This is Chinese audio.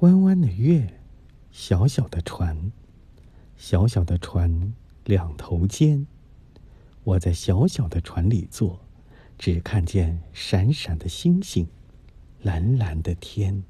弯弯的月小小的船小小的船两头尖。我在小小的船里坐只看见闪闪的星星蓝蓝的天。